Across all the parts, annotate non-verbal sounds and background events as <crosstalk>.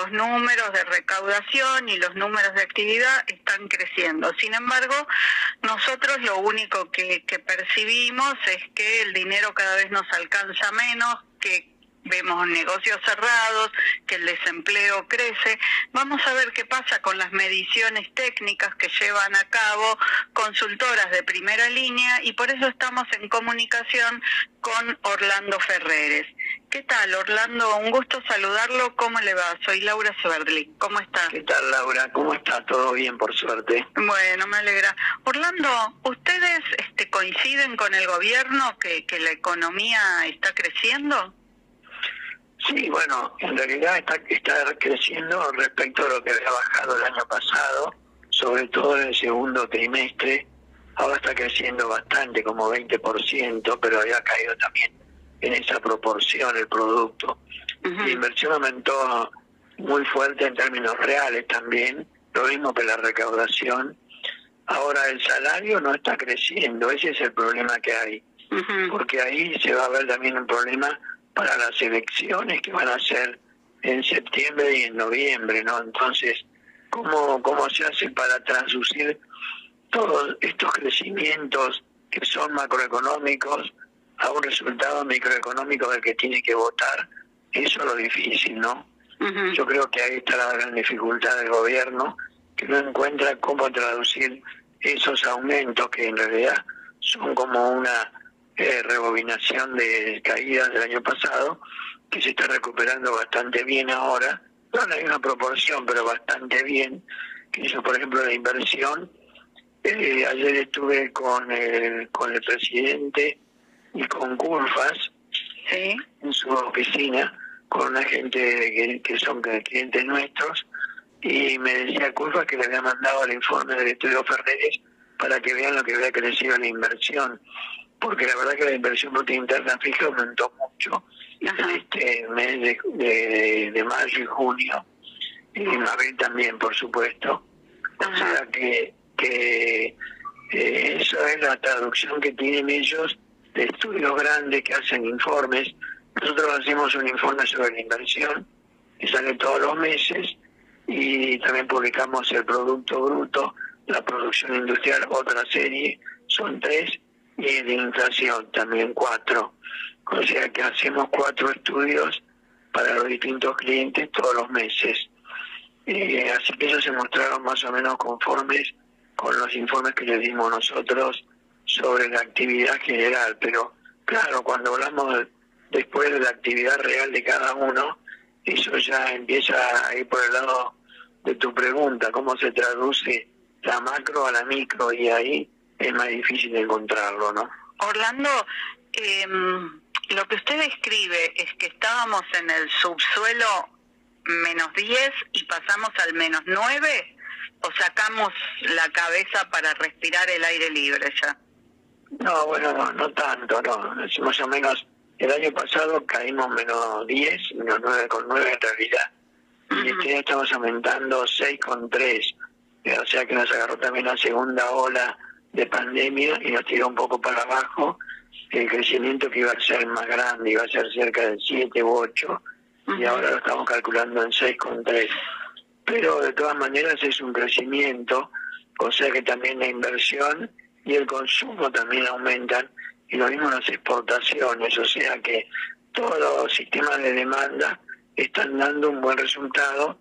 Los números de recaudación y los números de actividad están creciendo. Sin embargo, nosotros lo único que, que percibimos es que el dinero cada vez nos alcanza menos, que vemos negocios cerrados, que el desempleo crece. Vamos a ver qué pasa con las mediciones técnicas que llevan a cabo consultoras de primera línea y por eso estamos en comunicación con Orlando Ferreres. ¿Qué tal, Orlando? Un gusto saludarlo. ¿Cómo le va? Soy Laura Severli. ¿Cómo está? ¿Qué tal, Laura? ¿Cómo está? ¿Todo bien, por suerte? Bueno, me alegra. Orlando, ¿ustedes este, coinciden con el gobierno que, que la economía está creciendo? Sí, bueno, en realidad está, está creciendo respecto a lo que había bajado el año pasado, sobre todo en el segundo trimestre. Ahora está creciendo bastante, como 20%, pero había caído también en esa proporción el producto. La inversión aumentó muy fuerte en términos reales también, lo mismo que la recaudación. Ahora el salario no está creciendo, ese es el problema que hay, porque ahí se va a ver también un problema para las elecciones que van a ser en septiembre y en noviembre, ¿no? Entonces, ¿cómo, cómo se hace para traducir todos estos crecimientos que son macroeconómicos a un resultado microeconómico del que tiene que votar? Eso es lo difícil, ¿no? Yo creo que ahí está la gran dificultad del gobierno, que no encuentra cómo traducir esos aumentos que en realidad son como una eh, rebobinación de caídas del año pasado, que se está recuperando bastante bien ahora, no hay una proporción, pero bastante bien, que hizo, por ejemplo, la inversión. Eh, ayer estuve con el, con el presidente y con Curfas en su oficina, con una gente que, son clientes nuestros, y me decía Curfas que le había mandado el informe del estudio Ferreres para que vean lo que había crecido la inversión porque la verdad que la inversión bruta interna fija aumentó mucho en este mes de, mayo y junio, y en abril también, por supuesto. O sea que, que eh, eso es la traducción que tienen ellos de estudios grandes que hacen informes. Nosotros hacemos un informe sobre la inversión que sale todos los meses y también publicamos el Producto Bruto, la producción industrial, otra serie, son tres y de inflación también cuatro. O sea que hacemos cuatro estudios para los distintos clientes todos los meses. así que ellos se mostraron más o menos conformes con los informes que les dimos nosotros sobre la actividad general. Pero claro, cuando hablamos después de la actividad real de cada uno, eso ya empieza a ir por el lado de tu pregunta, cómo se traduce la macro a la micro y ahí es más difícil encontrarlo, ¿no? Orlando, em, lo que usted describe es que estábamos en el subsuelo menos 10 y pasamos al menos 9 o sacamos la cabeza para respirar el aire libre ya? No, bueno, no, no tanto, no. Más o menos el año pasado caímos menos 10, menos 9 con 9 en realidad. Y este año estamos aumentando 6 con 3. O sea que nos agarró también la segunda ola de pandemia y nos tiró un poco para abajo el crecimiento que iba a ser más grande, iba a ser cerca del 7 u 8 y ahora lo estamos calculando en 6,3. Pero de todas maneras es un crecimiento, o sea que también la inversión y el consumo también aumentan y lo mismo las exportaciones, o sea que todos los sistemas de demanda están dando un buen resultado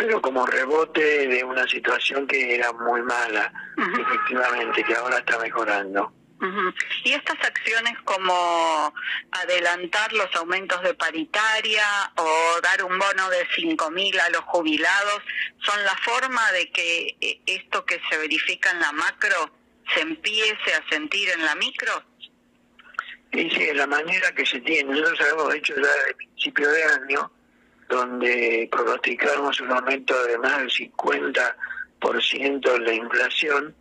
pero como rebote de una situación que era muy mala, efectivamente, que ahora está mejorando. Y estas acciones como adelantar los aumentos de paritaria o dar un bono de 5 mil a los jubilados, ¿son la forma de que eh, esto que se verifica en la macro se empiece a sentir en la micro? Sí, sí, la manera que se tiene. Nosotros habíamos hecho ya desde el principio de año, donde pronosticamos un aumento de más del 50% de la inflación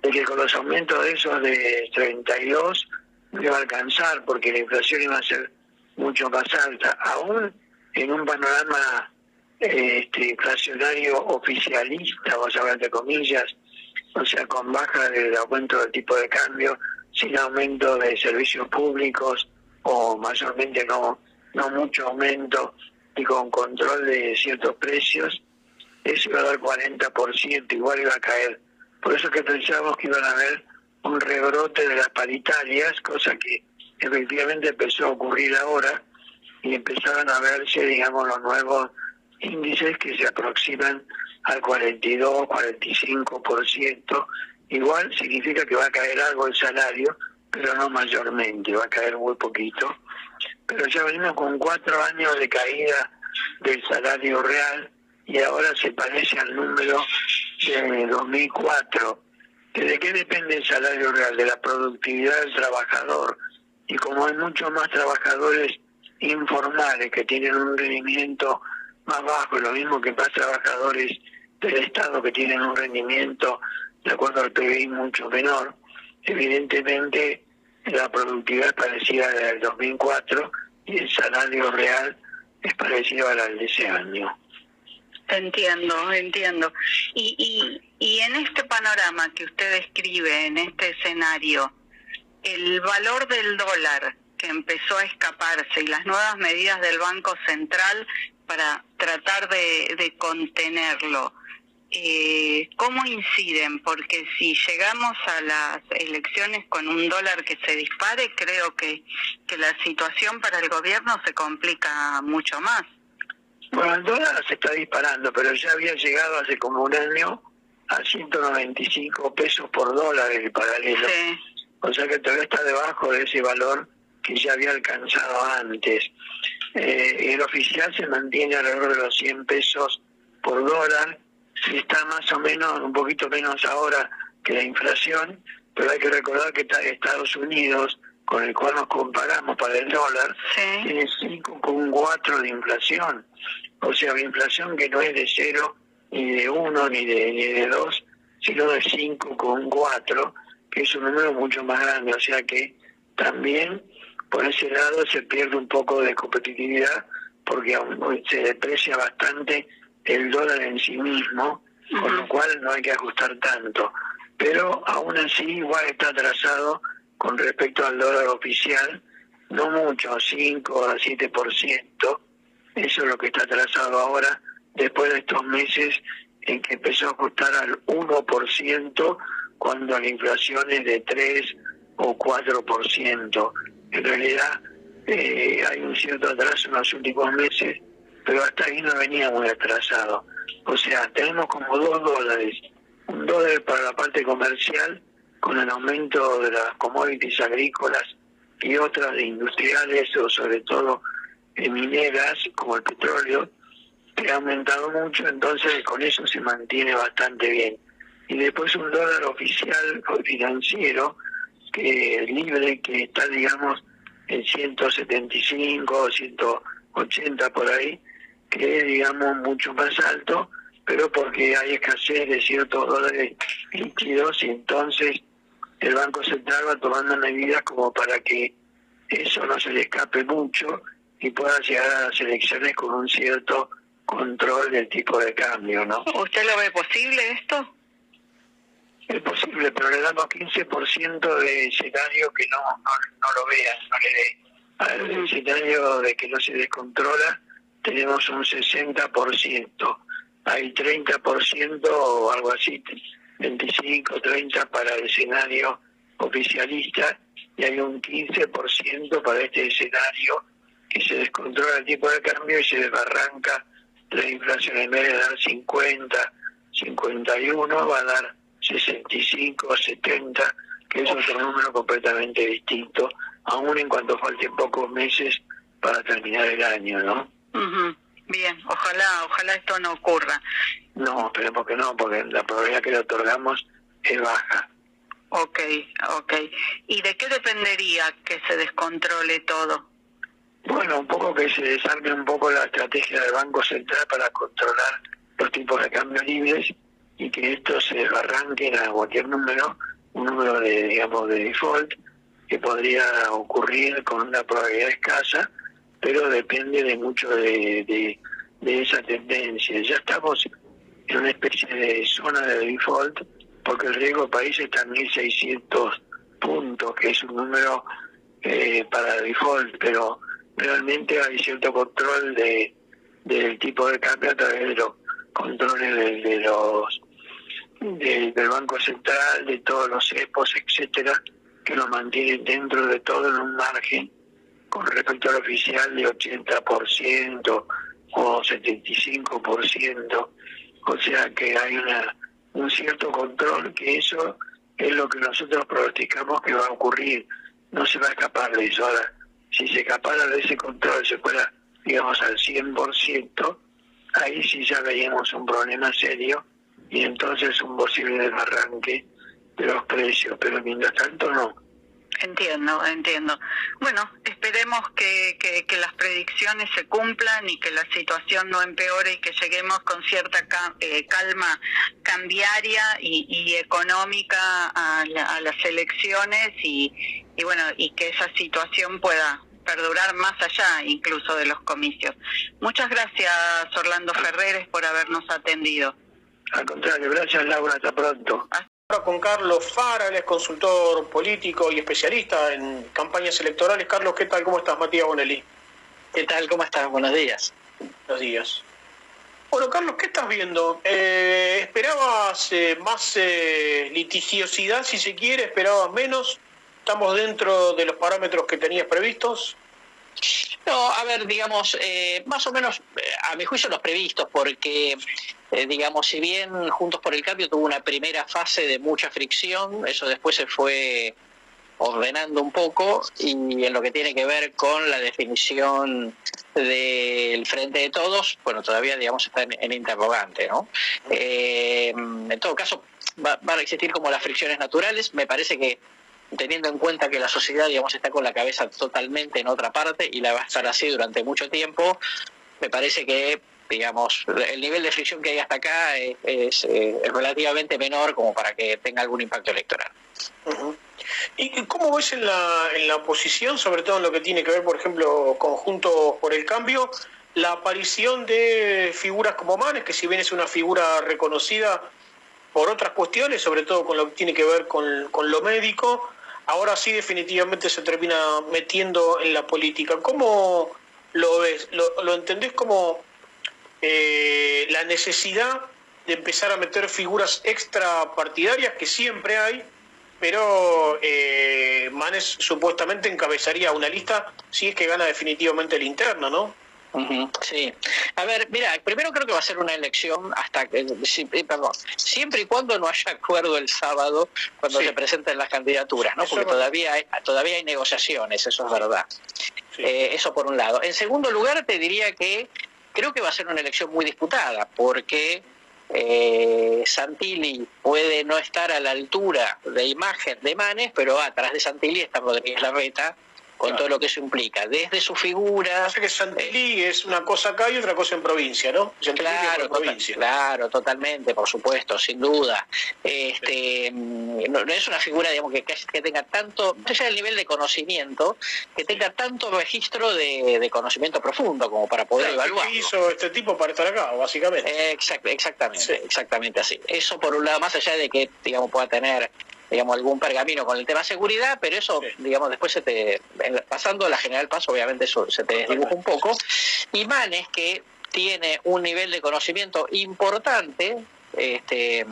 de que con los aumentos de esos de 32 no iba a alcanzar porque la inflación iba a ser mucho más alta, aún en un panorama este, inflacionario oficialista, vamos a hablar de comillas, o sea, con baja del aumento del tipo de cambio, sin aumento de servicios públicos o mayormente no, no mucho aumento y con control de ciertos precios, eso iba a dar 40%, igual iba a caer por eso que pensábamos que iban a haber un rebrote de las paritarias, cosa que efectivamente empezó a ocurrir ahora y empezaron a verse, digamos, los nuevos índices que se aproximan al 42, 45%. Igual significa que va a caer algo el salario, pero no mayormente, va a caer muy poquito. Pero ya venimos con cuatro años de caída del salario real y ahora se parece al número de 2004. ¿De qué depende el salario real? De la productividad del trabajador. Y como hay muchos más trabajadores informales que tienen un rendimiento más bajo, lo mismo que más trabajadores del Estado que tienen un rendimiento de acuerdo al PBI mucho menor, evidentemente la productividad es parecida a la del 2004 y el salario real es parecido a la de ese año. Entiendo, entiendo. Y, y, y en este panorama que usted describe, en este escenario, el valor del dólar que empezó a escaparse y las nuevas medidas del Banco Central para tratar de, de contenerlo, eh, ¿cómo inciden? Porque si llegamos a las elecciones con un dólar que se dispare, creo que, que la situación para el gobierno se complica mucho más. Bueno, el dólar se está disparando, pero ya había llegado hace como un año a 195 pesos por dólar el paralelo. O sea que todavía está debajo de ese valor que ya había alcanzado antes. Eh, el oficial se mantiene alrededor de los 100 pesos por dólar y está más o menos, un poquito menos ahora que la inflación, pero hay que recordar que Estados Unidos con el cual nos comparamos para el dólar, tiene 5,4 de inflación. O sea, una inflación que no es de 0, ni de 1, ni de, ni de 2, sino de 5,4, que es un número mucho más grande. O sea que también por ese lado se pierde un poco de competitividad porque se deprecia bastante el dólar en sí mismo, con lo cual no hay que ajustar tanto. Pero aún así igual está atrasado con respecto al dólar oficial, no mucho, 5 a 7%, eso es lo que está atrasado ahora, después de estos meses en que empezó a ajustar al 1%, cuando la inflación es de 3 o 4%. En realidad eh, hay un cierto atraso en los últimos meses, pero hasta ahí no venía muy atrasado. O sea, tenemos como dos dólares, un dólar para la parte comercial con el aumento de las commodities agrícolas y otras industriales o sobre todo mineras como el petróleo, que ha aumentado mucho, entonces con eso se mantiene bastante bien. Y después un dólar oficial o financiero, que libre, que está, digamos, en 175 o 180 por ahí, que es, digamos, mucho más alto, pero porque hay escasez de ciertos dólares líquidos y entonces el Banco Central va tomando medidas como para que eso no se le escape mucho y pueda llegar a las elecciones con un cierto control del tipo de cambio, ¿no? ¿Usted lo ve posible esto? Es posible, pero le damos 15% de escenario que no, no, lo vean, no le dé. Al escenario de que no se descontrola, tenemos un 60%. Hay 30% o algo así 25, 30 para el escenario oficialista y hay un 15% para este escenario que se descontrola el tipo de cambio y se desbarranca la inflación. En vez de dar 50, 51, va a dar 65, 70, que es otro número completamente distinto, aún en cuanto falten pocos meses para terminar el año, ¿no? Bien, ojalá, ojalá esto no ocurra. No, esperemos que no, porque la probabilidad que le otorgamos es baja. Ok, ok. ¿Y de qué dependería que se descontrole todo? Bueno, un poco que se desarme un poco la estrategia del Banco Central para controlar los tipos de cambio libres y que esto se arranque a cualquier número, un número de, digamos, de default que podría ocurrir con una probabilidad escasa, pero depende de mucho de, de, esa tendencia. Ya estamos en una especie de zona de default porque el riesgo país está en 1.600 puntos, que es un número eh, para default, pero realmente hay cierto control de del tipo de cambio a través de los controles de, los del Banco Central, de todos los EPOS, etcétera, que lo mantienen dentro de todo en un margen con respecto al oficial de 80% o 75%, o sea que hay una un cierto control, que eso es lo que nosotros pronosticamos que va a ocurrir, no se va a escapar de eso. Ahora, si se escapara de ese control, se fuera, digamos, al 100%, ahí sí ya veríamos un problema serio y entonces un posible desbarranque de los precios, pero mientras tanto no. Entiendo, entiendo. Bueno, esperemos que, que, las predicciones se cumplan y que la situación no empeore y que lleguemos con cierta eh, calma cambiaria y, económica a, las elecciones y, y bueno, y que esa situación pueda perdurar más allá incluso de los comicios. Muchas gracias Orlando Ferreres por habernos atendido. Al contrario, gracias Laura, hasta pronto con Carlos Fara, él es consultor político y especialista en campañas electorales. Carlos, ¿qué tal? ¿Cómo estás? Matías Bonelli. ¿Qué tal? ¿Cómo estás? Buenos días. Buenos días. Bueno, Carlos, ¿qué estás viendo? Eh, ¿Esperabas eh, más eh, litigiosidad, si se quiere? ¿Esperabas menos? ¿Estamos dentro de los parámetros que tenías previstos? No, a ver, digamos, eh, más o menos, eh, a mi juicio los previstos, porque, eh, digamos, si bien Juntos por el Cambio tuvo una primera fase de mucha fricción, eso después se fue ordenando un poco y en lo que tiene que ver con la definición del frente de todos, bueno, todavía, digamos, está en, interrogante, ¿no? en todo caso, van a existir como las fricciones naturales, me parece que teniendo en cuenta que la sociedad, digamos, está con la cabeza totalmente en otra parte y la va a estar así durante mucho tiempo, me parece que, digamos, el nivel de fricción que hay hasta acá es, eh, relativamente menor como para que tenga algún impacto electoral. ¿Y cómo ves en la, en la oposición, sobre todo en lo que tiene que ver, por ejemplo, conjunto por el cambio, la aparición de figuras como Manes, que si bien es una figura reconocida por otras cuestiones, sobre todo con lo que tiene que ver con, con lo médico, ahora sí definitivamente se termina metiendo en la política. ¿Cómo lo ves? ¿Lo, entendés como eh, la necesidad de empezar a meter figuras extra partidarias que siempre hay, pero eh, Manes supuestamente encabezaría una lista si es que gana definitivamente el interno, ¿no? Sí. A ver, mira, primero creo que va a ser una elección hasta que, eh, perdón, siempre y cuando no haya acuerdo el sábado cuando se presenten las candidaturas, ¿no? Porque todavía hay, todavía hay negociaciones, eso es verdad. Eh, eso por un lado. En segundo lugar, te diría que creo que va a ser una elección muy disputada, porque eh, Santilli puede no estar a la altura de imagen de Manes, pero atrás de Santilli está Rodríguez Larreta, con todo lo que eso implica, desde su figura... O que Santilli es una cosa acá y otra cosa en provincia, ¿no? claro, provincia. claro, totalmente, por supuesto, sin duda. Este, no, es una figura, digamos, que, que tenga tanto, no el nivel de conocimiento, que tenga tanto registro de, conocimiento profundo como para poder evaluar. ¿Qué hizo este tipo para estar acá, básicamente? exactamente, exactamente así. Eso por un lado, más allá de que, digamos, pueda tener digamos, algún pergamino con el tema seguridad, pero eso, digamos, después se te, pasando la general paso, obviamente eso se te desdibuja un poco. Y Manes, que tiene un nivel de conocimiento importante, este,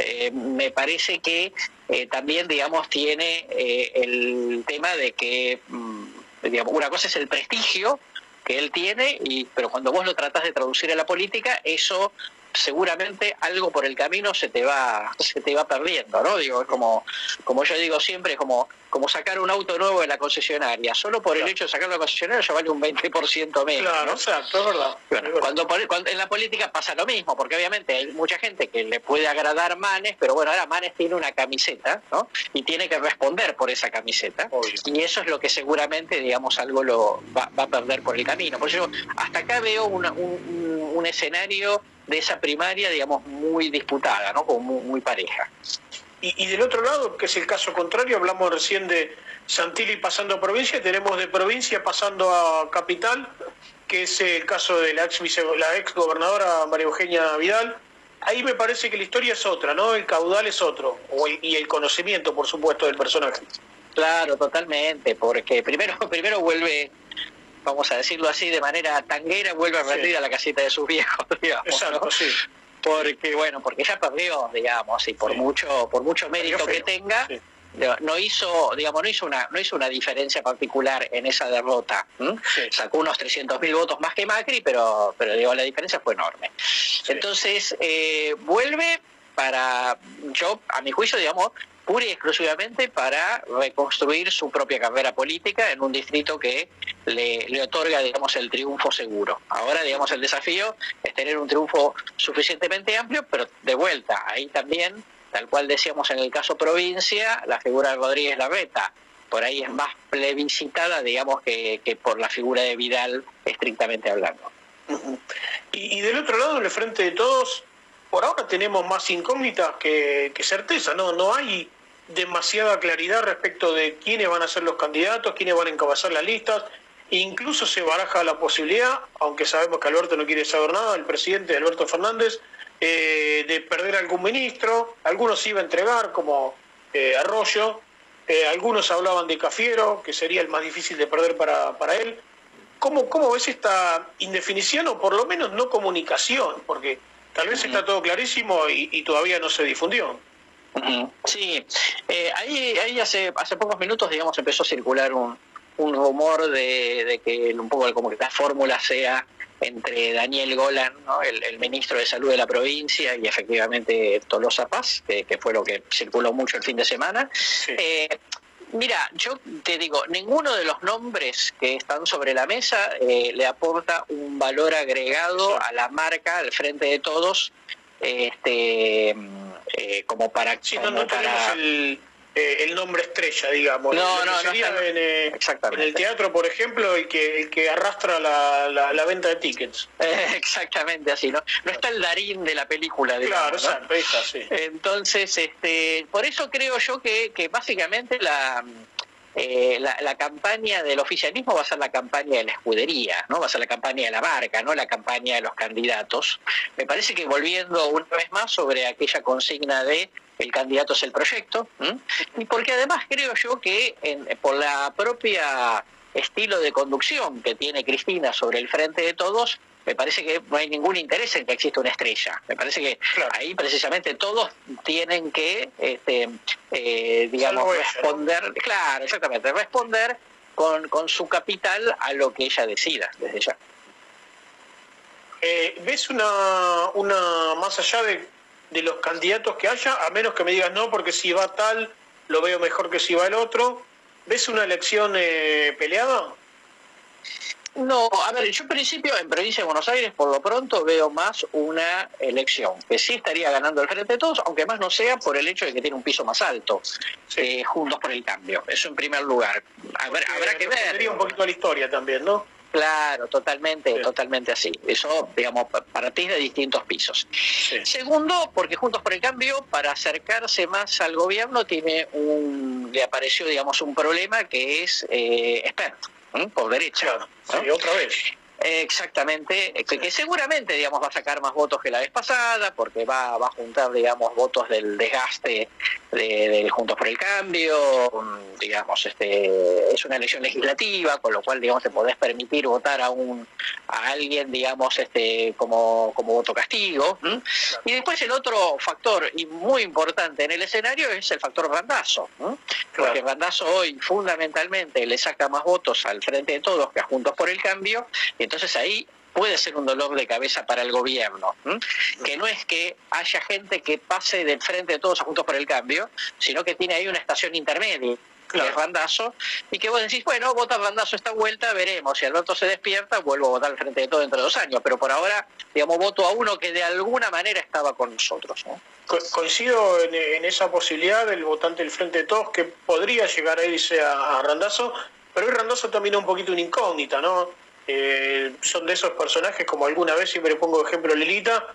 eh, me parece que eh, también, digamos, tiene eh, el tema de que, mm, digamos, una cosa es el prestigio que él tiene, y, pero cuando vos lo tratás de traducir a la política, eso seguramente algo por el camino se te va se te va perdiendo, ¿no? Digo, es como como yo digo siempre, es como como sacar un auto nuevo de la concesionaria. Solo por el hecho de sacarlo de la concesionaria ya vale un 20% menos. Claro, exacto, es verdad. Cuando, cuando, en la política pasa lo mismo, porque obviamente hay mucha gente que le puede agradar Manes, pero bueno, ahora Manes tiene una camiseta, ¿no? Y tiene que responder por esa camiseta. Y eso es lo que seguramente, digamos, algo lo va, a perder por el camino. Por eso hasta acá veo un, un, escenario de esa primaria, digamos, muy disputada, ¿no? Como muy pareja. Y, del otro lado, que es el caso contrario, hablamos recién de Santilli pasando a provincia, tenemos de provincia pasando a capital, que es el caso de la ex, la ex gobernadora María Eugenia Vidal. Ahí me parece que la historia es otra, ¿no? El caudal es otro, y el conocimiento, por supuesto, del personaje. Claro, totalmente, porque primero, <laughs> primero vuelve, vamos a decirlo así, de manera tanguera, vuelve a rendir a la casita de sus viejos, <laughs> digamos. Exacto, sí porque bueno, porque ya perdió, digamos, y por mucho, por mucho mérito que tenga, no hizo, digamos, no hizo una, no hizo una diferencia particular en esa derrota. Sacó unos 300.000 votos más que Macri, pero, pero digo, la diferencia fue enorme. Entonces, eh, vuelve para, yo, a mi juicio, digamos, pura y exclusivamente para reconstruir su propia carrera política en un distrito que le, le, otorga, digamos, el triunfo seguro. Ahora, digamos, el desafío es tener un triunfo suficientemente amplio, pero de vuelta, ahí también, tal cual decíamos en el caso provincia, la figura de Rodríguez Larreta, por ahí es más plebiscitada, digamos, que, que por la figura de Vidal, estrictamente hablando. y, del otro lado, en el frente de todos, por ahora tenemos más incógnitas que, que certeza, ¿no? No hay demasiada claridad respecto de quiénes van a ser los candidatos, quiénes van a encabezar las listas. Incluso se baraja la posibilidad, aunque sabemos que Alberto no quiere saber nada, el presidente Alberto Fernández, eh, de perder algún ministro. Algunos iba a entregar, como eh, Arroyo. Eh, algunos hablaban de Cafiero, que sería el más difícil de perder para, para él. ¿Cómo, ¿Cómo ves esta indefinición o por lo menos no comunicación? Porque tal vez está todo clarísimo y todavía no se difundió. Sí, eh, ahí, ahí hace, hace pocos minutos, digamos, empezó a circular un, un rumor de, que un poco como que la fórmula sea entre Daniel Golan, el, ministro de Salud de la provincia, y efectivamente Tolosa Paz, que, fue lo que circuló mucho el fin de semana. Eh, mira, yo te digo, ninguno de los nombres que están sobre la mesa eh, le aporta un valor agregado a la marca al frente de todos. Este, eh, como para... Sí, no, no tenemos el, eh, el, nombre estrella, digamos. No, no, no en, eh, en, el teatro, por ejemplo, el que, el que arrastra la, la, venta de tickets. <laughs> exactamente así, ¿no? No está el Darín de la película, digamos, Claro, exacto, sí. Entonces, este, por eso creo yo que, que básicamente la eh, la, campaña del oficialismo va a ser la campaña de la escudería, ¿no? Va a ser la campaña de la marca, no la campaña de los candidatos. Me parece que volviendo una vez más sobre aquella consigna de el candidato es el proyecto, y porque además creo yo que por la propia estilo de conducción que tiene Cristina sobre el frente de todos, me parece que no hay ningún interés en que exista una estrella. Me parece que ahí precisamente todos tienen que, este, eh, digamos, responder, claro, exactamente, responder con, con su capital a lo que ella decida desde ya. Eh, ¿Ves una, una, más allá de, de los candidatos que haya, a menos que me digas no, porque si va tal, lo veo mejor que si va el otro? ¿Ves una elección eh, peleada? No, a ver, yo en principio en provincia de Buenos Aires por lo pronto veo más una elección, que sí estaría ganando el frente de todos, aunque más no sea por el hecho de que tiene un piso más alto, eh, juntos por el cambio. Eso en primer lugar. habrá que ver. Un poquito la historia también, ¿no? Claro, totalmente, totalmente así. Eso, digamos, para ti de distintos pisos. Segundo, porque Juntos por el Cambio, para acercarse más al gobierno, tiene un, le apareció, digamos, un problema que es eh, experto por derecha. Sí, otra vez. Exactamente, que, seguramente digamos va a sacar más votos que la vez pasada, porque va, va a juntar digamos votos del desgaste de, Juntos por el Cambio, digamos, este es una elección legislativa, con lo cual digamos te podés permitir votar a un a alguien, digamos, este como, como voto castigo. Y después el otro factor y muy importante en el escenario es el factor Randazo, porque Randazo hoy fundamentalmente le saca más votos al frente de todos que a Juntos por el Cambio entonces ahí puede ser un dolor de cabeza para el gobierno. Que no es que haya gente que pase del frente de todos a Juntos por el Cambio, sino que tiene ahí una estación intermedia que es Randazo, y que vos decís, bueno, vota Randazo esta vuelta, veremos, si Alberto se despierta, vuelvo a votar al frente de todo dentro de dos años, pero por ahora, digamos, voto a uno que de alguna manera estaba con nosotros. coincido en, esa posibilidad del votante del frente de todos que podría llegar a irse a, a Randazo, pero hoy Randazo también es un poquito una incógnita, ¿no? Eh, son de esos personajes, como alguna vez siempre pongo ejemplo Lilita,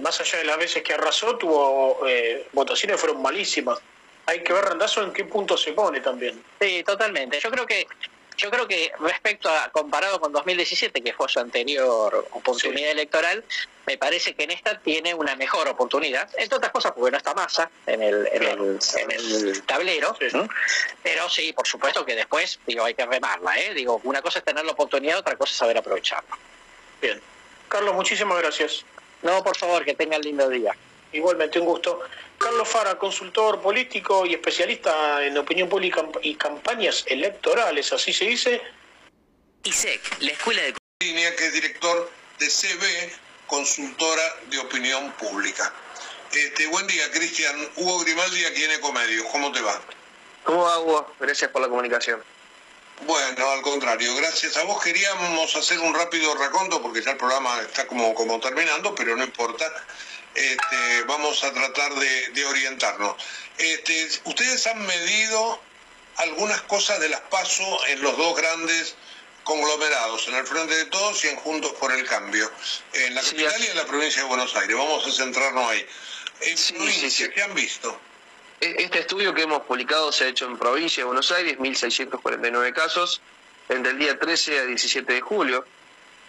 más allá de las veces que arrasó, tuvo eh, votaciones fueron malísimas. Hay que ver Randazo en qué punto se pone también. Sí, totalmente. Yo creo que yo creo que respecto a comparado con 2017, que fue su anterior oportunidad electoral, me parece que en esta tiene una mejor oportunidad, entre otras cosas porque no está masa en el, en el, en el tablero, pero sí, por supuesto que después digo hay que remarla, ¿eh? digo, una cosa es tener la oportunidad, otra cosa es saber aprovecharla. Bien. Carlos, muchísimas gracias. No, por favor, que tengan lindo día. Igualmente, un gusto. Carlos Fara, consultor político y especialista en opinión pública y campañas electorales, así se dice. ISEC, la Escuela de... Línea, que es director de CB, consultora de opinión pública. Este, buen día, Cristian. Hugo Grimaldi aquí en Ecomedios. ¿Cómo te va? ¿Cómo va, Hugo? Gracias por la comunicación. Bueno, al contrario, gracias a vos. Queríamos hacer un rápido raconto porque ya el programa está como, como terminando, pero no importa. Este, vamos a tratar de, orientarnos. Este, ustedes han medido algunas cosas de las PASO en los dos grandes conglomerados, en el Frente de Todos y en Juntos por el Cambio, en la capital y en la provincia de Buenos Aires. Vamos a centrarnos ahí. En provincia, ¿qué han visto? E, este estudio que hemos publicado se ha hecho en provincia de Buenos Aires, 1.649 casos, entre el día 13 a 17 de julio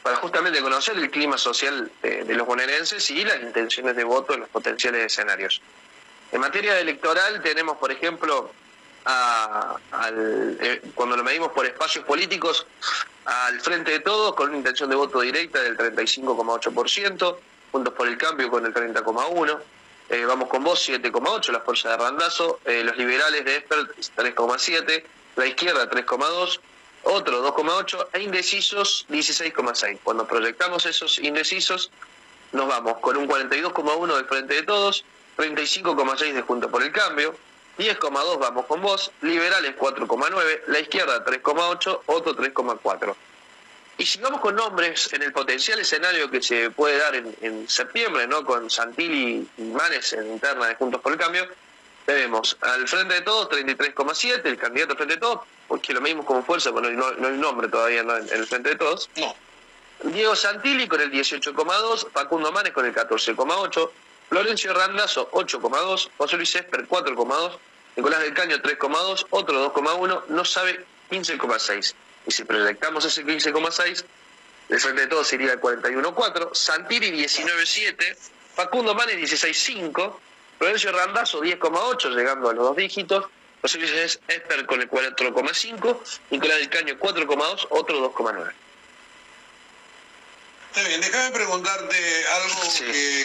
para justamente conocer el clima social de, los bonaerenses y las intenciones de voto en los potenciales escenarios. En materia electoral tenemos, por ejemplo, eh, cuando lo medimos por espacios políticos, al frente de todos con una intención de voto directa del 35,8%, Juntos por el Cambio con el 30,1%, eh, vamos con vos 7,8%, la fuerza de Randazo, eh, los liberales de Espert 3,7%, la izquierda 3,2%, otro 2,8 e indecisos 16,6. Cuando proyectamos esos indecisos, nos vamos con un 42,1 del Frente de Todos, 35,6 de Junto por el Cambio, 10,2 vamos con vos, liberales 4,9, la izquierda 3,8, otro 3,4. Y si vamos con nombres en el potencial escenario que se puede dar en, septiembre, ¿no? con Santilli y Manes en interna de Juntos por el Cambio, tenemos al Frente de Todos 33,7, el candidato al Frente de Todos, porque lo medimos como fuerza, pero no, hay nombre todavía en, el Frente de Todos. No. Diego Santilli con el 18,2, Facundo Manes con el 14,8, Florencio Randazzo 8,2, José Luis Esper 4,2, Nicolás del Caño 3,2, otro 2,1, no sabe 15,6. Y si proyectamos ese 15,6, el Frente de Todos sería el 41,4, Santilli 19,7, Facundo Manes 16,5, Florencio Randazzo 10,8, llegando a los dos dígitos, José Luis Esper con el 4,5, Nicolás del Caño 4,2, otro 2,9. Está bien, déjame preguntarte algo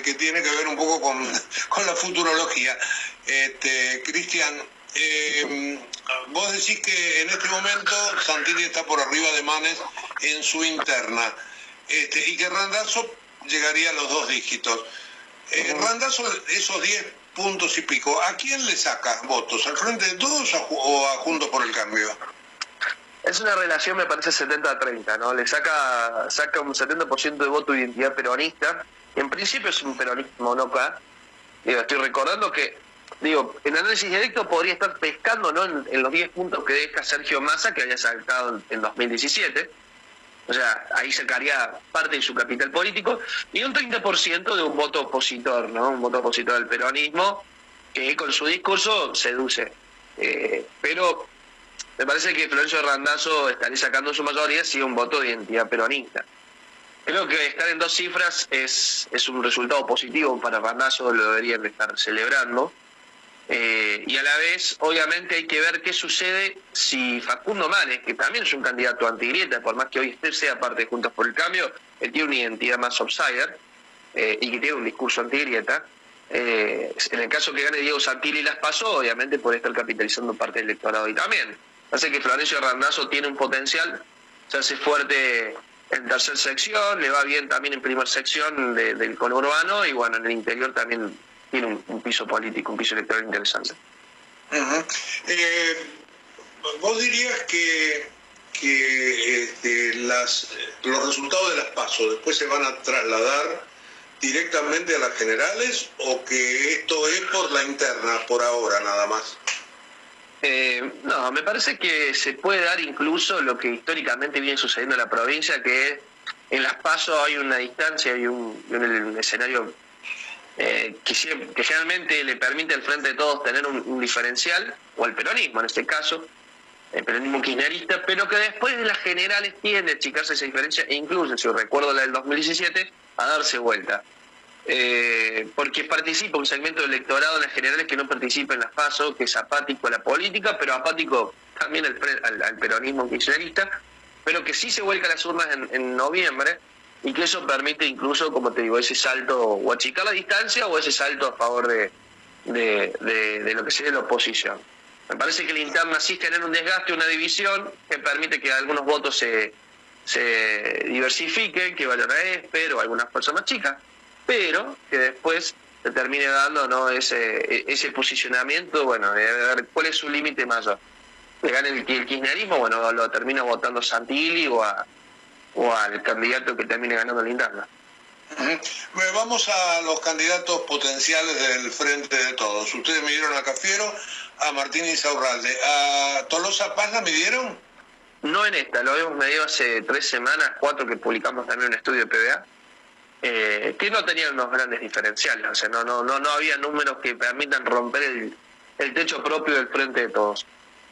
que, tiene que ver un poco con, <laughs> la futurología. Este, Cristian, eh, vos decís que en este momento Santilli está por arriba de Manes en su interna este, y que Randazzo llegaría a los dos dígitos. Eh, Randazzo, esos 10 puntos y pico. ¿A quién le saca votos? ¿Al frente de todos o a Juntos por el Cambio? Es una relación, me parece, 70 a 30, ¿no? Le saca, saca un 70% de voto de identidad peronista. En principio es un peronismo no. Digo, estoy recordando que, digo, en análisis directo podría estar pescando ¿no? en, los 10 puntos que deja Sergio Massa, que había saltado en 2017 o sea, ahí sacaría parte de su capital político, y un 30% de un voto opositor, ¿no? Un voto opositor al peronismo, que con su discurso seduce. Eh, pero me parece que Florencio Randazzo estaría sacando su mayoría si un voto de identidad peronista. Creo que estar en dos cifras es, es un resultado positivo para Randazzo, lo deberían estar celebrando. Eh, y a la vez, obviamente, hay que ver qué sucede si Facundo Manes, que también es un candidato antigrieta, por más que hoy sea parte de Juntos por el Cambio, él tiene una identidad más outsider eh, y que tiene un discurso antigrieta. Eh, en el caso que gane Diego Santilli las pasó, obviamente por estar capitalizando parte del electorado y también. Hace que Florencio Randazzo tiene un potencial, se hace fuerte en tercer sección, le va bien también en primera sección del conurbano y bueno, en el interior también tiene un, piso político, un piso electoral interesante. Eh, ¿Vos dirías que, que este, las, los resultados de las pasos después se van a trasladar directamente a las generales o que esto es por la interna, por ahora nada más? Eh, no, me parece que se puede dar incluso lo que históricamente viene sucediendo en la provincia, que en las pasos hay una distancia y un, un escenario eh, que, generalmente le permite al frente de todos tener un, diferencial, o al peronismo en este caso, el peronismo kirchnerista, pero que después de las generales tiende a achicarse esa diferencia, e incluso, si recuerdo la del 2017, a darse vuelta. Eh, porque participa un segmento del electorado en las generales que no participa en las PASO, que es apático a la política, pero apático también al, peronismo kirchnerista, pero que sí se vuelca a las urnas en, noviembre y que eso permite incluso, como te digo, ese salto o achicar la distancia o ese salto a favor de, de, lo que sería la oposición. Me parece que la interna sí genera un desgaste, una división que permite que algunos votos se, se diversifiquen, que vayan a ESPER o algunas personas chicas pero que después se termine dando no ese, ese posicionamiento, bueno, de ver cuál es su límite mayor. Le gane el, kirchnerismo, bueno, lo termina votando Santilli o, a, o al candidato que termine ganando la interna. Vamos a los candidatos potenciales del Frente de Todos. Ustedes me dieron a Cafiero, a Martín Insaurralde. ¿A Tolosa Paz la midieron? No en esta, lo habíamos medido hace tres semanas, cuatro que publicamos también un estudio de PBA eh, que no tenían unos grandes diferenciales, o sea, no, no, no, no había números que permitan romper el, el techo propio del frente de todos.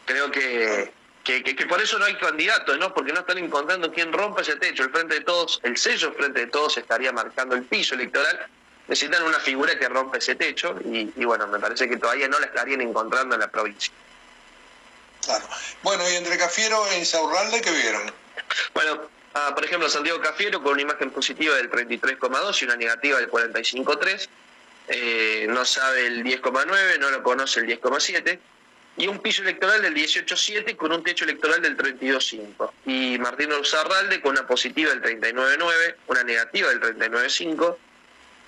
Creo que, que, que, por eso no hay candidatos, ¿no? Porque no están encontrando quién rompa ese techo. El frente de todos, el sello frente de todos estaría marcando el piso electoral. Necesitan una figura que rompa ese techo y, y bueno, me parece que todavía no la estarían encontrando en la provincia. Claro. Bueno, y entre Cafiero e Insaurralde, ¿qué vieron? Bueno, por ejemplo, Santiago Cafiero con una imagen positiva del 33,2 y una negativa del 45,3. Eh, no sabe el 10,9, no lo conoce el 10,7. Y un piso electoral del 18,7 con un techo electoral del 32,5. Y Martín Urzarralde con una positiva del 39,9, una negativa del 39,5.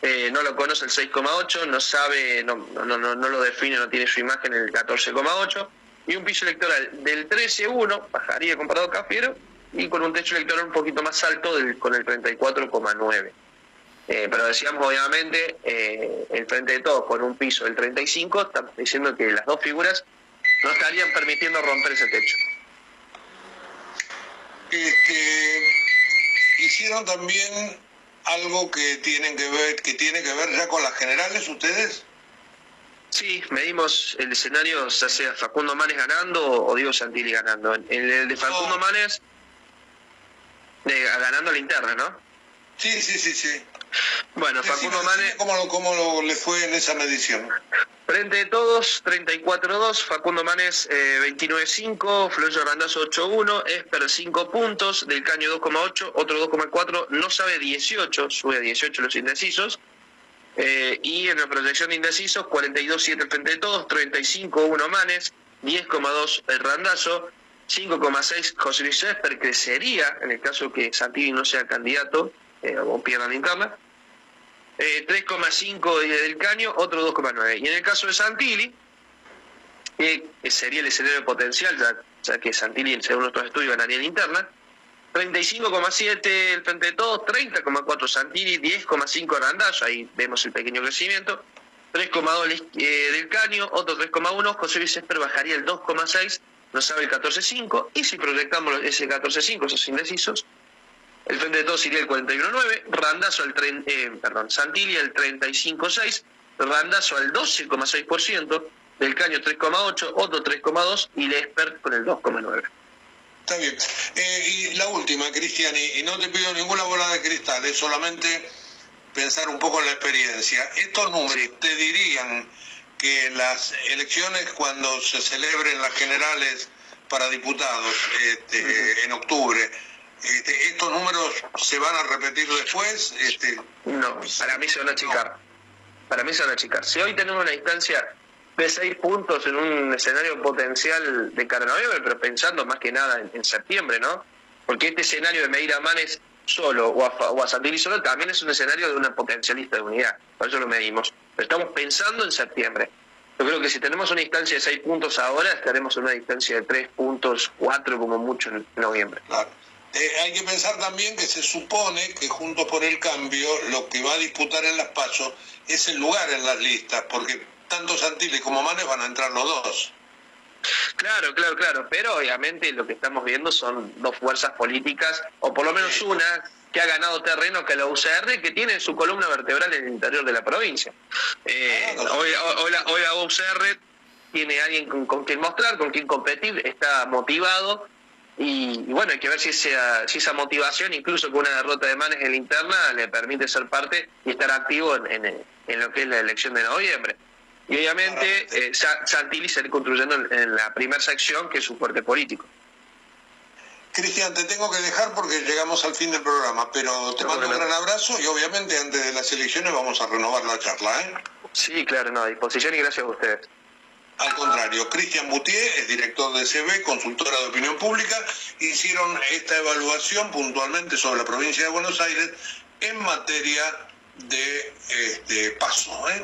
Eh, no lo conoce el 6,8, no sabe, no, no, no, no lo define, no tiene su imagen el 14,8. Y un piso electoral del 13,1, bajaría comparado a Cafiero, y con un techo electoral un poquito más alto del, con el 34,9. Eh, pero decíamos, obviamente, eh, el Frente de Todos con un piso del 35, estamos diciendo que las dos figuras no estarían permitiendo romper ese techo. Este, hicieron también algo que tienen que ver que tiene que ver ya con las generales ustedes sí medimos el escenario ya sea Facundo Manes ganando o Diego Santilli ganando en el de Facundo Manes ganando la interna, ¿no? Sí, sí, sí, sí. Bueno, Facundo Manes... ¿Cómo, le fue en esa medición? Frente de todos, 34-2, Facundo Manes eh, 29-5, Florencio Randazzo 8-1, Esper 5 puntos, Del Caño 2,8, otro 2,4, no sabe 18, sube a 18 los indecisos. Eh, y en la proyección de indecisos, 42-7 el frente de todos, 35-1 Manes, 10,2 el Randazo, 5,6 José Luis Esper, crecería en el caso que Santilli no sea candidato eh, o pierda la interna. 3,5 eh, del Caño, otro 2,9. Y en el caso de Santilli, que sería el escenario potencial, ya, que Santilli, según nuestros estudios, ganaría la interna, 35,7 el frente de todos, 30,4 Santilli, 10,5 Randazzo, ahí vemos el pequeño crecimiento, 3,2 eh, del Caño, otro 3,1, José Luis bajaría el 2,6 no sabe el 14.5, y si proyectamos ese 14.5, esos indecisos, el frente de todos iría el 41.9, Randazo al eh, perdón, Santilli al 35.6, Randazo al 12,6%, del Caño 3,8, otro 3,2 y Lesper con el 2,9. Está bien. Eh, y la última, Cristian, y, no te pido ninguna bola de cristal, es solamente pensar un poco en la experiencia. Estos números te dirían que las elecciones cuando se celebren las generales para diputados este, en octubre, este, ¿estos números se van a repetir después? Este, no, para mí se van a achicar. Para mí se van a achicar. Si hoy tenemos una instancia de seis puntos en un escenario potencial de noviembre, pero pensando más que nada en, septiembre, ¿no? Porque este escenario de medir a Manes solo o a, o a Santilli solo también es un escenario de una potencialista de unidad. Por eso lo medimos. Pero estamos pensando en septiembre. Yo creo que si tenemos una distancia de seis puntos ahora, estaremos en una distancia de tres puntos, cuatro como mucho en noviembre. Claro. Eh, hay que pensar también que se supone que junto por el cambio lo que va a disputar en las pasos es el lugar en las listas, porque tanto Santilli como Manes van a entrar los dos. Claro, claro, claro, pero obviamente lo que estamos viendo son dos fuerzas políticas, o por lo menos una que ha ganado terreno que la UCR, que tiene su columna vertebral en el interior de la provincia. Eh, ah, hoy, hoy, la, UCR tiene alguien con, con, quien mostrar, con quien competir, está motivado y, bueno, hay que ver si esa, si esa motivación, incluso con una derrota de Manes en la interna, le permite ser parte y estar activo en, en, lo que es la elección de noviembre. Y obviamente eh, Santilli se construyendo en, la primera sección, que es su fuerte político. Cristian, te tengo que dejar porque llegamos al fin del programa, pero te mando un gran abrazo y obviamente antes de las elecciones vamos a renovar la charla. ¿eh? Sí, claro, no, a disposición y gracias a ustedes. Al contrario, Cristian Boutier es director de CB, consultora de opinión pública, hicieron esta evaluación puntualmente sobre la provincia de Buenos Aires en materia de este, paso. ¿eh?